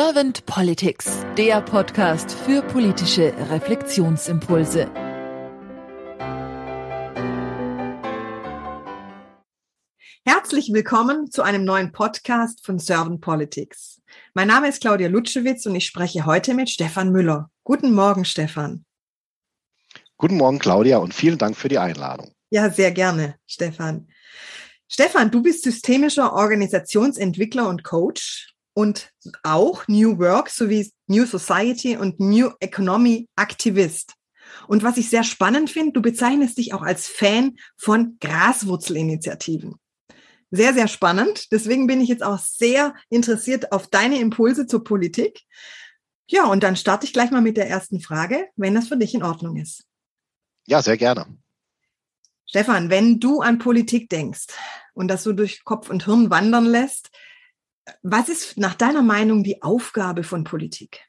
Servant Politics, der Podcast für politische Reflexionsimpulse. Herzlich willkommen zu einem neuen Podcast von Servant Politics. Mein Name ist Claudia Lutschewitz und ich spreche heute mit Stefan Müller. Guten Morgen, Stefan. Guten Morgen, Claudia, und vielen Dank für die Einladung. Ja, sehr gerne, Stefan. Stefan, du bist systemischer Organisationsentwickler und Coach und auch New Work sowie New Society und New Economy Aktivist. Und was ich sehr spannend finde, du bezeichnest dich auch als Fan von Graswurzelinitiativen. Sehr, sehr spannend. Deswegen bin ich jetzt auch sehr interessiert auf deine Impulse zur Politik. Ja, und dann starte ich gleich mal mit der ersten Frage, wenn das für dich in Ordnung ist. Ja, sehr gerne. Stefan, wenn du an Politik denkst und das so durch Kopf und Hirn wandern lässt, was ist nach deiner Meinung die Aufgabe von Politik?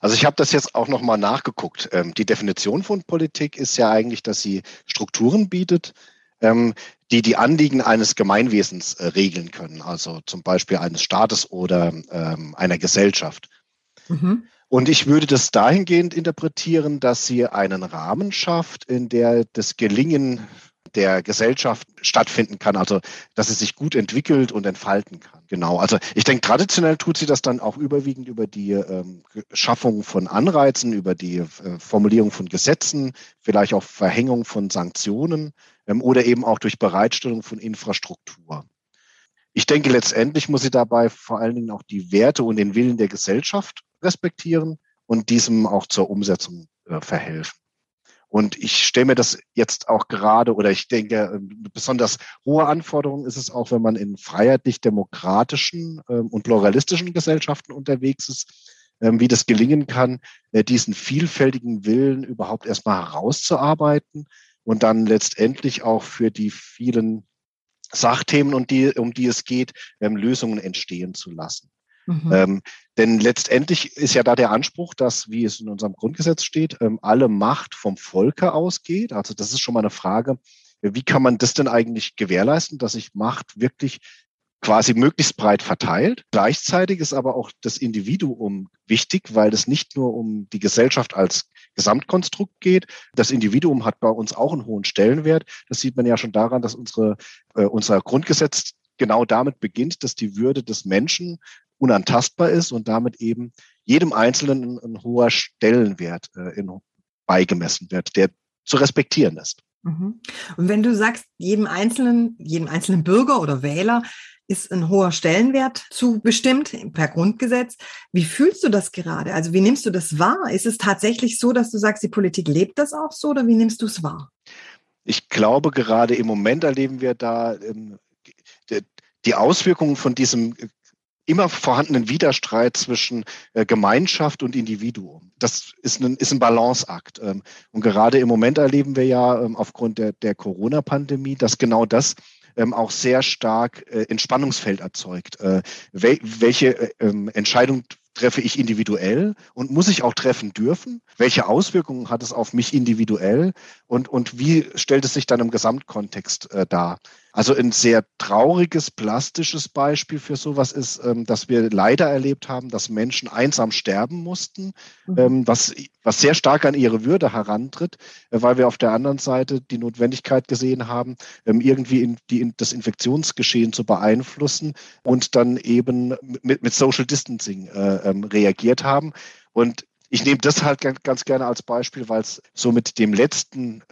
Also ich habe das jetzt auch nochmal nachgeguckt. Ähm, die Definition von Politik ist ja eigentlich, dass sie Strukturen bietet, ähm, die die Anliegen eines Gemeinwesens äh, regeln können, also zum Beispiel eines Staates oder ähm, einer Gesellschaft. Mhm. Und ich würde das dahingehend interpretieren, dass sie einen Rahmen schafft, in der das Gelingen der Gesellschaft stattfinden kann, also dass es sich gut entwickelt und entfalten kann. Genau. Also ich denke, traditionell tut sie das dann auch überwiegend über die ähm, Schaffung von Anreizen, über die äh, Formulierung von Gesetzen, vielleicht auch Verhängung von Sanktionen ähm, oder eben auch durch Bereitstellung von Infrastruktur. Ich denke, letztendlich muss sie dabei vor allen Dingen auch die Werte und den Willen der Gesellschaft respektieren und diesem auch zur Umsetzung äh, verhelfen. Und ich stelle mir das jetzt auch gerade, oder ich denke, ähm, besonders hohe Anforderungen ist es auch, wenn man in freiheitlich-demokratischen ähm, und pluralistischen Gesellschaften unterwegs ist, ähm, wie das gelingen kann, äh, diesen vielfältigen Willen überhaupt erstmal herauszuarbeiten und dann letztendlich auch für die vielen Sachthemen, um die, um die es geht, Lösungen entstehen zu lassen. Mhm. Ähm, denn letztendlich ist ja da der Anspruch, dass, wie es in unserem Grundgesetz steht, ähm, alle Macht vom Volke ausgeht. Also das ist schon mal eine Frage, wie kann man das denn eigentlich gewährleisten, dass sich Macht wirklich quasi möglichst breit verteilt. Gleichzeitig ist aber auch das Individuum wichtig, weil es nicht nur um die Gesellschaft als Gesamtkonstrukt geht. Das Individuum hat bei uns auch einen hohen Stellenwert. Das sieht man ja schon daran, dass unsere, äh, unser Grundgesetz genau damit beginnt, dass die Würde des Menschen unantastbar ist und damit eben jedem Einzelnen ein, ein hoher Stellenwert äh, in, beigemessen wird, der zu respektieren ist. Mhm. Und wenn du sagst, jedem einzelnen, jedem einzelnen Bürger oder Wähler ist ein hoher Stellenwert zu bestimmt per Grundgesetz. Wie fühlst du das gerade? Also wie nimmst du das wahr? Ist es tatsächlich so, dass du sagst, die Politik lebt das auch so oder wie nimmst du es wahr? Ich glaube, gerade im Moment erleben wir da ähm, die Auswirkungen von diesem immer vorhandenen Widerstreit zwischen äh, Gemeinschaft und Individuum. Das ist ein, ist ein Balanceakt. Ähm, und gerade im Moment erleben wir ja ähm, aufgrund der, der Corona-Pandemie, dass genau das ähm, auch sehr stark äh, Entspannungsfeld erzeugt. Äh, wel, welche Entscheidung treffe ich individuell und muss ich auch treffen dürfen? Welche Auswirkungen hat es auf mich individuell und, und wie stellt es sich dann im Gesamtkontext äh, dar? Also ein sehr trauriges, plastisches Beispiel für sowas ist, ähm, dass wir leider erlebt haben, dass Menschen einsam sterben mussten, mhm. ähm, was, was sehr stark an ihre Würde herantritt, äh, weil wir auf der anderen Seite die Notwendigkeit gesehen haben, ähm, irgendwie in die, in das Infektionsgeschehen zu beeinflussen und dann eben mit, mit Social Distancing äh, ähm, reagiert haben. Und ich nehme das halt ganz gerne als Beispiel, weil es so mit dem letzten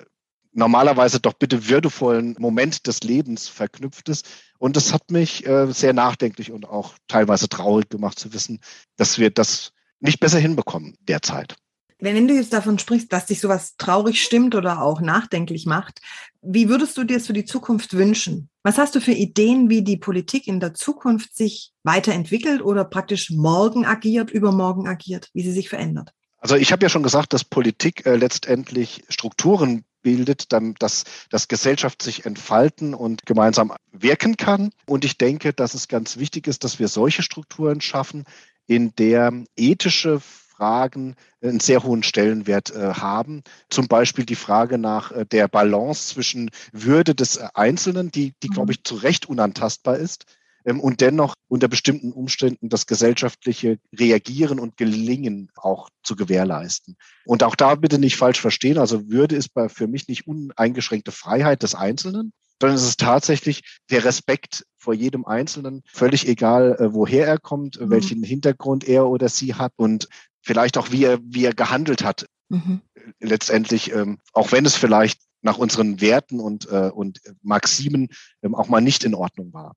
normalerweise doch bitte würdevollen Moment des Lebens verknüpft ist. Und das hat mich äh, sehr nachdenklich und auch teilweise traurig gemacht zu wissen, dass wir das nicht besser hinbekommen derzeit. Wenn du jetzt davon sprichst, dass dich sowas traurig stimmt oder auch nachdenklich macht, wie würdest du dir es für die Zukunft wünschen? Was hast du für Ideen, wie die Politik in der Zukunft sich weiterentwickelt oder praktisch morgen agiert, übermorgen agiert, wie sie sich verändert? Also ich habe ja schon gesagt, dass Politik äh, letztendlich Strukturen bildet, dann, dass, dass Gesellschaft sich entfalten und gemeinsam wirken kann. Und ich denke, dass es ganz wichtig ist, dass wir solche Strukturen schaffen, in der ethische Fragen einen sehr hohen Stellenwert äh, haben. Zum Beispiel die Frage nach äh, der Balance zwischen Würde des Einzelnen, die, die glaube ich, zu Recht unantastbar ist, und dennoch unter bestimmten Umständen das gesellschaftliche Reagieren und Gelingen auch zu gewährleisten. Und auch da bitte nicht falsch verstehen. Also Würde ist bei, für mich nicht uneingeschränkte Freiheit des Einzelnen, sondern es ist tatsächlich der Respekt vor jedem Einzelnen, völlig egal, äh, woher er kommt, mhm. welchen Hintergrund er oder sie hat und vielleicht auch, wie er, wie er gehandelt hat. Mhm. Letztendlich, ähm, auch wenn es vielleicht nach unseren Werten und, äh, und Maximen ähm, auch mal nicht in Ordnung war.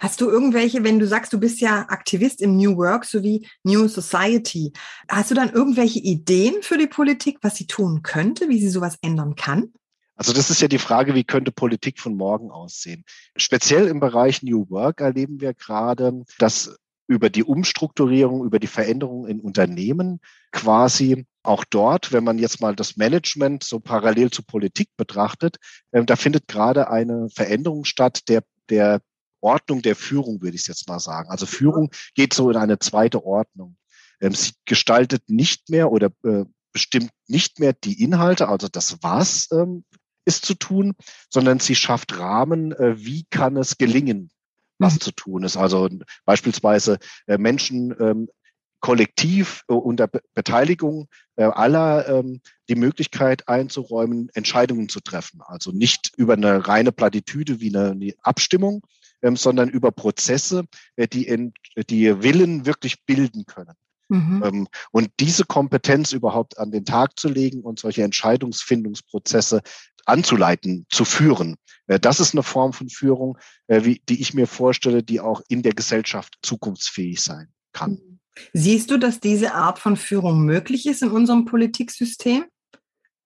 Hast du irgendwelche, wenn du sagst, du bist ja Aktivist im New Work sowie New Society, hast du dann irgendwelche Ideen für die Politik, was sie tun könnte, wie sie sowas ändern kann? Also das ist ja die Frage, wie könnte Politik von morgen aussehen? Speziell im Bereich New Work erleben wir gerade, dass über die Umstrukturierung, über die Veränderung in Unternehmen quasi auch dort, wenn man jetzt mal das Management so parallel zu Politik betrachtet, äh, da findet gerade eine Veränderung statt der, der Ordnung der Führung, würde ich jetzt mal sagen. Also Führung geht so in eine zweite Ordnung. Ähm, sie gestaltet nicht mehr oder äh, bestimmt nicht mehr die Inhalte, also das was ähm, ist zu tun, sondern sie schafft Rahmen, äh, wie kann es gelingen, was mhm. zu tun ist. Also beispielsweise äh, Menschen ähm, kollektiv unter Beteiligung aller die Möglichkeit einzuräumen, Entscheidungen zu treffen. Also nicht über eine reine Plattitüde wie eine, Abstimmung, sondern über Prozesse, äh, die, in, die Willen wirklich bilden können. Mhm. Ähm, und diese Kompetenz überhaupt an den Tag zu legen und solche Entscheidungsfindungsprozesse anzuleiten, zu führen. Äh, das ist eine Form von Führung, äh, die ich mir vorstelle, die auch in der Gesellschaft zukunftsfähig sein kann. Mhm. Siehst du, dass diese Art von Führung möglich ist in unserem Politiksystem?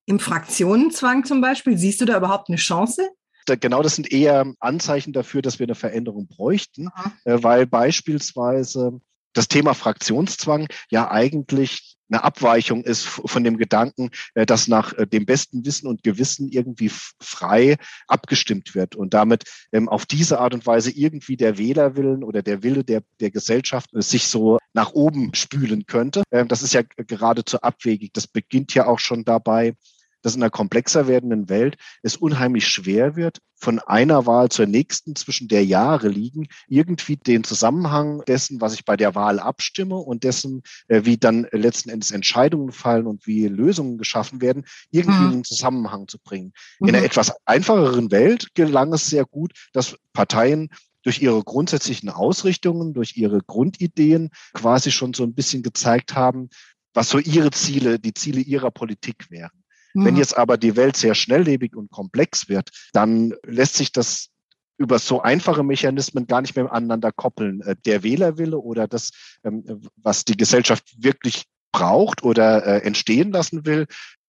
Im Fraktionenzwang zum Beispiel? Siehst du da überhaupt eine Chance? Genau, das sind eher Anzeichen dafür, dass wir eine Veränderung bräuchten. Äh, weil beispielsweise das Thema Fraktionszwang ja eigentlich eine Abweichung ist von dem Gedanken, äh, dass nach äh, dem besten Wissen und Gewissen irgendwie frei abgestimmt wird und damit ähm, auf diese Art und Weise irgendwie der Wählerwillen oder der Wille der, der Gesellschaft äh, sich so nach oben spülen könnte. Ähm, das ist ja geradezu abwegig. Das beginnt ja auch schon dabei, dass in einer komplexer werdenden Welt es unheimlich schwer wird, von einer Wahl zur nächsten zwischen der Jahre liegen, irgendwie den Zusammenhang dessen, was ich bei der Wahl abstimme und dessen, äh, wie dann letzten Endes Entscheidungen fallen und wie Lösungen geschaffen werden, irgendwie mhm. in den Zusammenhang zu bringen. Mhm. In einer etwas einfacheren Welt gelang es sehr gut, dass Parteien durch ihre grundsätzlichen Ausrichtungen, durch ihre Grundideen quasi schon so ein bisschen gezeigt haben, was so ihre Ziele, die Ziele ihrer Politik wären. Wenn mhm. jetzt aber die Welt sehr schnelllebig und komplex wird, dann lässt sich das über so einfache Mechanismen gar nicht mehr miteinander koppeln. Äh, der Wählerwille oder das, ähm, was die Gesellschaft wirklich braucht oder äh, entstehen lassen will,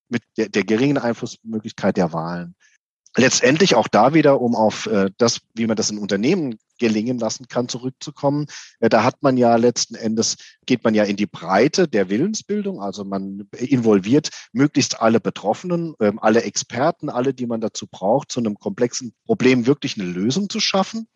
mit der, der geringen Einflussmöglichkeit der Wahlen letztendlich auch da wieder, um auf äh, das, wie man das in Unternehmen gelingen lassen kann, zurückzukommen. Äh, da hat man ja letzten Endes, geht man ja in die Breite der Willensbildung. Also man involviert möglichst alle Betroffenen, äh, alle Experten, alle, die man dazu braucht, zu einem komplexen Problem wirklich eine Lösung zu schaffen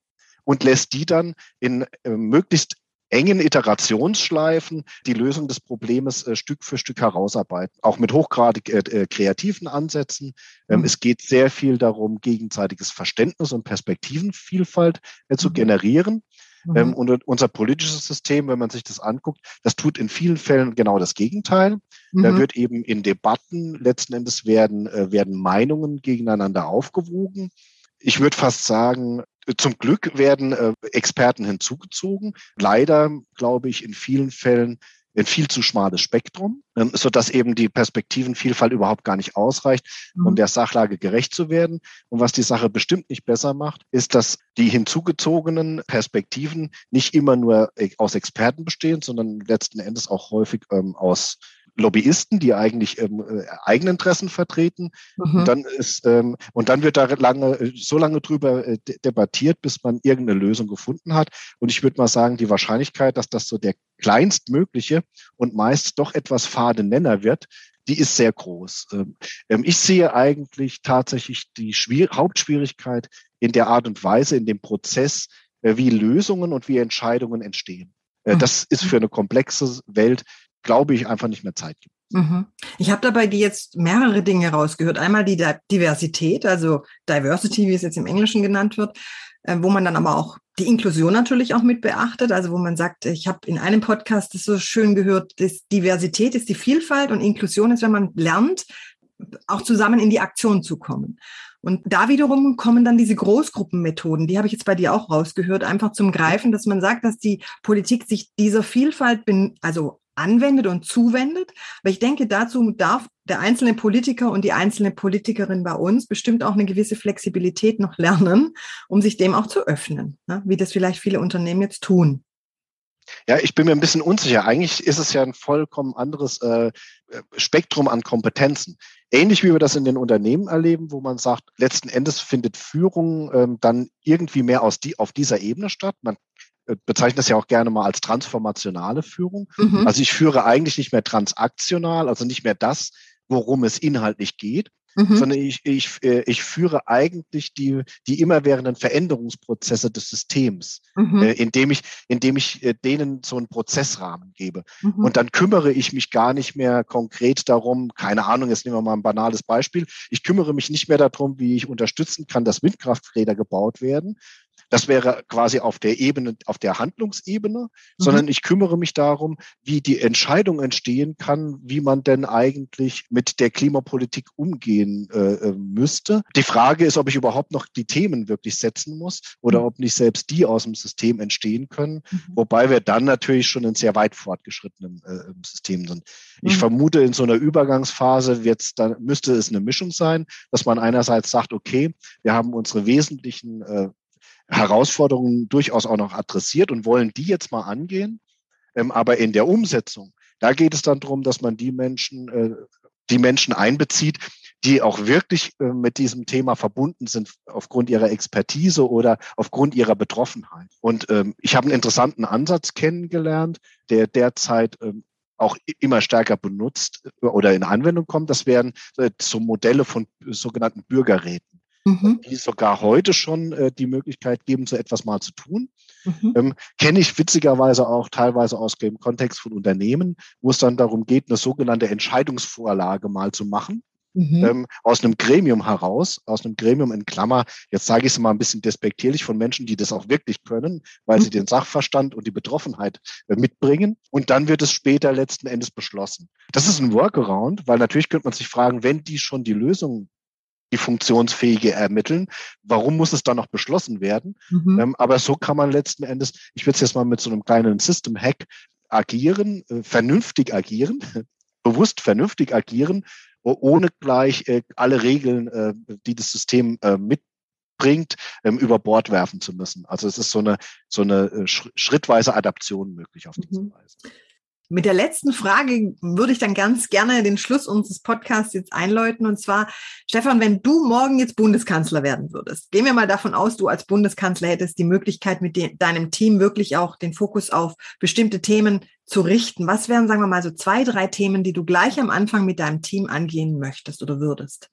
und lässt die dann in äh, möglichst engen Iterationsschleifen die Lösung des Problems äh, Stück für Stück herausarbeiten, auch mit hochgradig äh, äh kreativen Ansätzen. Ähm, mhm. Es geht sehr viel darum, gegenseitiges Verständnis und Perspektivenvielfalt äh, zu mhm. generieren. Mhm. Ähm, und unser politisches System, wenn man sich das anguckt, das tut in vielen Fällen genau das Gegenteil. Da mhm. wird eben in Debatten letzten Endes werden, äh, werden Meinungen gegeneinander aufgewogen ich würde fast sagen, zum Glück werden äh, Experten hinzugezogen. Leider, glaube ich, in vielen Fällen ein viel zu schmales Spektrum, ähm, so dass eben die Perspektivenvielfalt überhaupt gar nicht ausreicht, um mhm. der Sachlage gerecht zu werden. Und was die Sache bestimmt nicht besser macht, ist, dass die hinzugezogenen Perspektiven nicht immer nur äh, aus Experten bestehen, sondern letzten Endes auch häufig ähm, aus Lobbyisten, die eigentlich ähm, äh, Eigeninteressen vertreten. Mhm. Und dann ist ähm, und dann wird da lange äh, so lange drüber äh, debattiert, bis man irgendeine Lösung gefunden hat. Und ich würde mal sagen, die Wahrscheinlichkeit, dass das so der kleinstmögliche und meist doch etwas fade Nenner wird, die ist sehr groß. Ähm, ähm ich sehe eigentlich tatsächlich die Schwier Hauptschwierigkeit in der Art und Weise, in dem Prozess, äh, wie Lösungen und wie Entscheidungen entstehen. Äh, mhm. Das ist für eine komplexe Welt glaube ich, einfach nicht mehr Zeit gibt. Mhm. Ich habe dabei die jetzt mehrere Dinge rausgehört. Einmal die Diversität, also Diversity, wie es jetzt im Englischen genannt wird, äh, wo man dann aber auch die Inklusion natürlich auch mit beachtet, also wo man sagt, ich habe in einem Podcast das so schön gehört, dass Diversität ist die Vielfalt und Inklusion ist, wenn man lernt, auch zusammen in die Aktion zu kommen. Und da wiederum kommen dann diese Großgruppenmethoden, die habe ich jetzt bei dir auch rausgehört, einfach zum Greifen, dass man sagt, dass die Politik sich dieser Vielfalt, also anwendet und zuwendet. Aber ich denke, dazu darf der einzelne Politiker und die einzelne Politikerin bei uns bestimmt auch eine gewisse Flexibilität noch lernen, um sich dem auch zu öffnen, ne? wie das vielleicht viele Unternehmen jetzt tun. Ja, ich bin mir ein bisschen unsicher. Eigentlich ist es ja ein vollkommen anderes äh, Spektrum an Kompetenzen. Ähnlich wie wir das in den Unternehmen erleben, wo man sagt, letzten Endes findet Führung ähm, dann irgendwie mehr aus die, auf dieser Ebene statt. Man äh, bezeichne das ja auch gerne mal als transformationale Führung. Mhm. Also ich führe eigentlich nicht mehr transaktional, also nicht mehr das, worum es inhaltlich geht, mhm. sondern ich, ich, äh, ich führe eigentlich die, die immerwährenden Veränderungsprozesse des Systems, mhm. äh, indem ich, indem ich äh, denen so einen Prozessrahmen gebe. Mhm. Und dann kümmere ich mich gar nicht mehr konkret darum, keine Ahnung, jetzt nehmen wir mal ein banales Beispiel. Ich kümmere mich nicht mehr darum, wie ich unterstützen kann, dass Windkrafträder gebaut werden, das wäre quasi auf der Ebene, auf der Handlungsebene, mhm. sondern ich kümmere mich darum, wie die Entscheidung entstehen kann, wie man denn eigentlich mit der Klimapolitik umgehen äh, äh müsste. Die Frage ist, ob ich überhaupt noch die Themen wirklich setzen muss oder mhm. ob nicht selbst die aus dem System entstehen können, mhm. wobei wir dann natürlich schon in sehr weit fortgeschrittenen äh, System sind. Ich mhm. vermute, in so einer Übergangsphase wird's dann, müsste es eine Mischung sein, dass man einerseits sagt, okay, wir haben unsere wesentlichen äh, Herausforderungen durchaus auch noch adressiert und wollen die jetzt mal angehen. Ähm, aber in der Umsetzung, da geht es dann darum, dass man die Menschen, äh, die Menschen einbezieht, die auch wirklich äh, mit diesem Thema verbunden sind aufgrund ihrer Expertise oder aufgrund ihrer Betroffenheit. Und ähm, ich habe einen interessanten Ansatz kennengelernt, der derzeit ähm, auch immer stärker benutzt äh, oder in Anwendung kommt. Das wären äh, so Modelle von sogenannten Bürgerräten mhm. die sogar heute schon äh, die Möglichkeit geben, so etwas mal zu tun. Mhm. Ähm, Kenne ich witzigerweise auch teilweise aus dem Kontext von Unternehmen, wo es dann darum geht, eine sogenannte Entscheidungsvorlage mal zu machen. Mhm. Ähm, aus einem Gremium heraus, aus einem Gremium in Klammer, jetzt sage ich es mal ein bisschen despektierlich von Menschen, die das auch wirklich können, weil mhm. sie den Sachverstand und die Betroffenheit äh, mitbringen. Und dann wird es später letzten Endes beschlossen. Das ist ein Workaround, weil natürlich könnte man sich fragen, wenn die schon die Lösung die funktionsfähige ermitteln. Warum muss es dann noch beschlossen werden? Mhm. Ähm, aber so kann man letzten Endes, ich würde es jetzt mal mit so einem kleinen System-Hack agieren, äh, vernünftig agieren, bewusst vernünftig agieren, ohne gleich äh, alle Regeln, äh, die das System äh, mitbringt, ähm, über Bord werfen zu müssen. Also es ist so eine, so eine äh, schrittweise Adaption möglich auf diese mhm. Weise. Mit der letzten Frage würde ich dann ganz gerne den Schluss unseres Podcasts jetzt einläuten. Und zwar, Stefan, wenn du morgen jetzt Bundeskanzler werden würdest, gehen wir mal davon aus, du als Bundeskanzler hättest die Möglichkeit, mit de deinem Team wirklich auch den Fokus auf bestimmte Themen zu richten. Was wären, sagen wir mal, so zwei, drei Themen, die du gleich am Anfang mit deinem Team angehen möchtest oder würdest?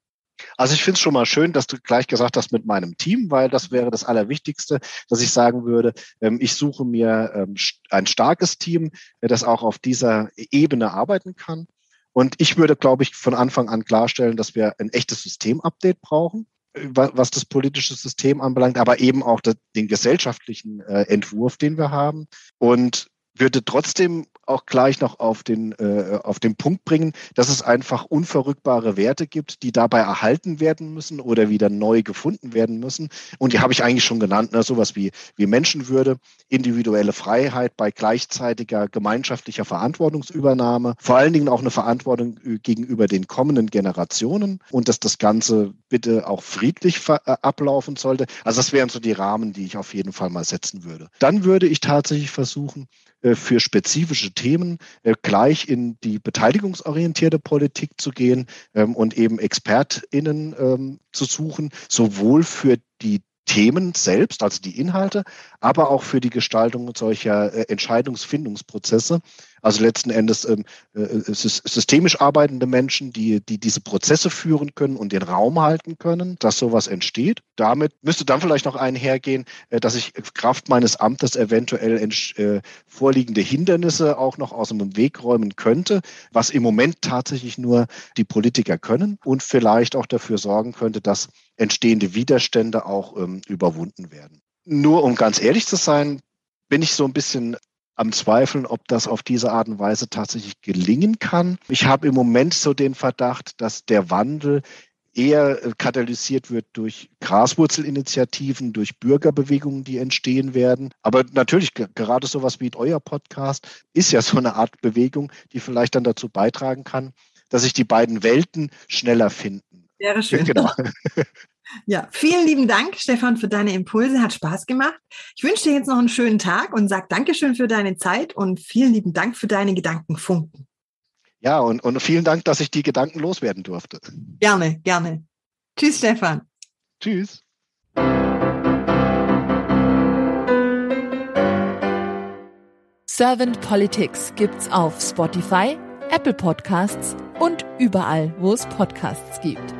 Also ich finde es schon mal schön, dass du gleich gesagt hast mit meinem Team, weil das wäre das Allerwichtigste, dass ich sagen würde, ähm, ich suche mir ähm, ein starkes Team, das auch auf dieser Ebene arbeiten kann. Und ich würde, glaube ich, von Anfang an klarstellen, dass wir ein echtes Systemupdate brauchen äh, was das politische System anbelangt, aber eben auch den gesellschaftlichen äh, Entwurf, den wir haben. Und würde trotzdem auch gleich noch auf den, äh, auf den Punkt bringen, dass es einfach unverrückbare Werte gibt, die dabei erhalten werden müssen oder wieder neu gefunden werden müssen. Und die habe ich eigentlich schon genannt, ne? sowas wie, wie Menschenwürde, individuelle Freiheit bei gleichzeitiger gemeinschaftlicher Verantwortungsübernahme, vor allen Dingen auch eine Verantwortung gegenüber den kommenden Generationen und dass das Ganze bitte auch friedlich äh, ablaufen sollte. Also das wären so die Rahmen, die ich auf jeden Fall mal setzen würde. Dann würde ich tatsächlich versuchen, äh, für spezifische Themen äh, gleich in die beteiligungsorientierte Politik zu gehen ähm, und eben ExpertInnen ähm, zu suchen, sowohl für die Themen selbst, also die Inhalte, aber auch für die Gestaltung solcher äh, Entscheidungsfindungsprozesse. Also letzten Endes ähm, äh, systemisch arbeitende Menschen, die, die diese Prozesse führen können und den Raum halten können, dass sowas entsteht. Damit müsste dann vielleicht noch einhergehen, äh, dass ich Kraft meines Amtes eventuell äh, vorliegende Hindernisse auch noch aus dem Weg räumen könnte, was im Moment tatsächlich nur die Politiker können und vielleicht auch dafür sorgen könnte, dass entstehende Widerstände auch ähm, überwunden werden. Nur um ganz ehrlich zu sein, bin ich so ein bisschen am Zweifeln, ob das auf diese Art und Weise tatsächlich gelingen kann. Ich habe im Moment so den Verdacht, dass der Wandel eher äh, katalysiert wird durch Graswurzelinitiativen, durch Bürgerbewegungen, die entstehen werden. Aber natürlich, gerade sowas wie euer Podcast ist ja so eine Art Bewegung, die vielleicht dann dazu beitragen kann, dass sich die beiden Welten schneller finden. Wäre schön. Genau. Ja, vielen lieben Dank, Stefan, für deine Impulse. Hat Spaß gemacht. Ich wünsche dir jetzt noch einen schönen Tag und sag Dankeschön für deine Zeit und vielen lieben Dank für deine Gedankenfunken. Ja, und, und vielen Dank, dass ich die Gedanken loswerden durfte. Gerne, gerne. Tschüss, Stefan. Tschüss. Servant Politics gibt's auf Spotify, Apple Podcasts und überall, wo es Podcasts gibt.